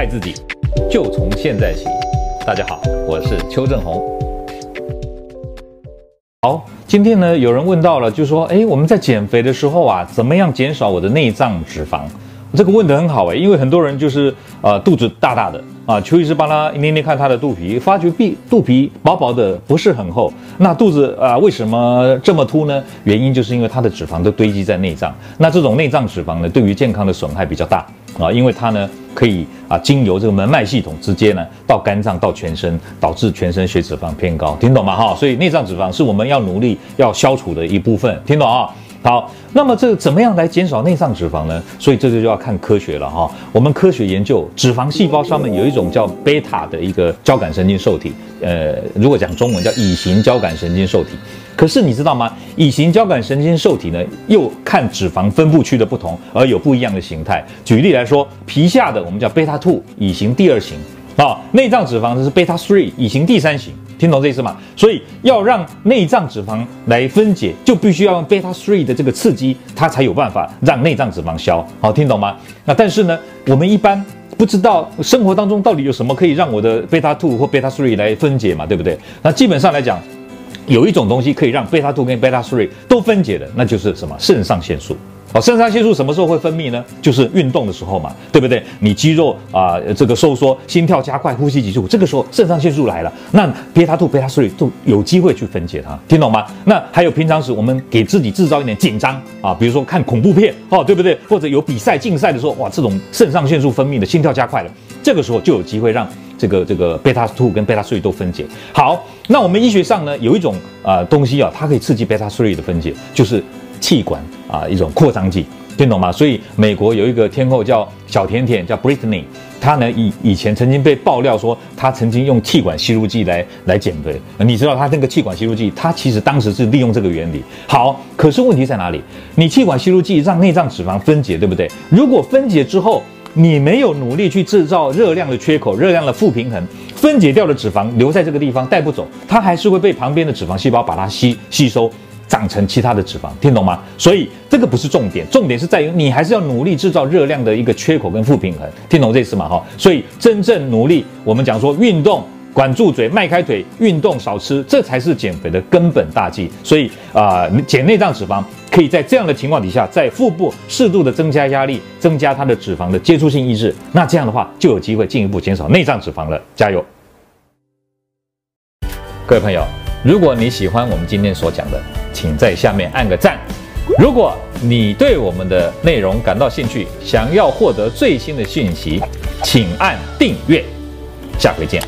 爱自己，就从现在起。大家好，我是邱正红。好，今天呢，有人问到了，就说，哎，我们在减肥的时候啊，怎么样减少我的内脏脂肪？这个问得很好哎，因为很多人就是呃肚子大大的啊，邱医师帮他捏捏看他的肚皮，发觉肚肚皮薄薄的，不是很厚。那肚子啊为什么这么凸呢？原因就是因为他的脂肪都堆积在内脏。那这种内脏脂肪呢，对于健康的损害比较大啊，因为它呢可以啊经由这个门脉系统直接呢到肝脏到全身，导致全身血脂肪偏高，听懂吗？哈，所以内脏脂肪是我们要努力要消除的一部分，听懂啊？好，那么这怎么样来减少内脏脂肪呢？所以这就要看科学了哈。我们科学研究，脂肪细胞上面有一种叫贝塔的一个交感神经受体，呃，如果讲中文叫乙型交感神经受体。可是你知道吗？乙型交感神经受体呢，又看脂肪分布区的不同而有不一样的形态。举例来说，皮下的我们叫贝塔 two，乙型第二型啊，内脏脂肪呢是贝塔 three，乙型第三型。听懂这意思吗？所以要让内脏脂肪来分解，就必须要用贝塔 three 的这个刺激，它才有办法让内脏脂肪消。好，听懂吗？那但是呢，我们一般不知道生活当中到底有什么可以让我的贝塔 two 或贝塔 three 来分解嘛，对不对？那基本上来讲，有一种东西可以让贝塔 two 跟贝塔 three 都分解的，那就是什么？肾上腺素。好，肾上腺素什么时候会分泌呢？就是运动的时候嘛，对不对？你肌肉啊、这个收缩，心跳加快，呼吸急促，这个时候肾上腺素来了，那贝塔 two、贝塔 three 都有机会去分解它，听懂吗？那还有平常时我们给自己制造一点紧张啊，比如说看恐怖片哦，对不对？或者有比赛竞赛的时候，哇，这种肾上腺素分泌的心跳加快了，这个时候就有机会让这个这个贝塔 two 跟贝塔 three 都分解。好，那我们医学上呢有一种啊、呃、东西啊，它可以刺激贝塔 three 的分解，就是。气管啊，一种扩张剂，听懂吗？所以美国有一个天后叫小甜甜，叫 Britney，她呢以以前曾经被爆料说她曾经用气管吸入剂来来减肥。你知道她那个气管吸入剂，她其实当时是利用这个原理。好，可是问题在哪里？你气管吸入剂让内脏脂肪分解，对不对？如果分解之后你没有努力去制造热量的缺口、热量的负平衡，分解掉的脂肪留在这个地方带不走，它还是会被旁边的脂肪细胞把它吸吸收。长成其他的脂肪，听懂吗？所以这个不是重点，重点是在于你还是要努力制造热量的一个缺口跟负平衡，听懂这意思吗？哈，所以真正努力，我们讲说运动，管住嘴，迈开腿，运动少吃，这才是减肥的根本大计。所以啊，减内脏脂肪可以在这样的情况底下，在腹部适度的增加压力，增加它的脂肪的接触性抑制，那这样的话就有机会进一步减少内脏脂肪了。加油，各位朋友。如果你喜欢我们今天所讲的，请在下面按个赞。如果你对我们的内容感到兴趣，想要获得最新的讯息，请按订阅。下回见。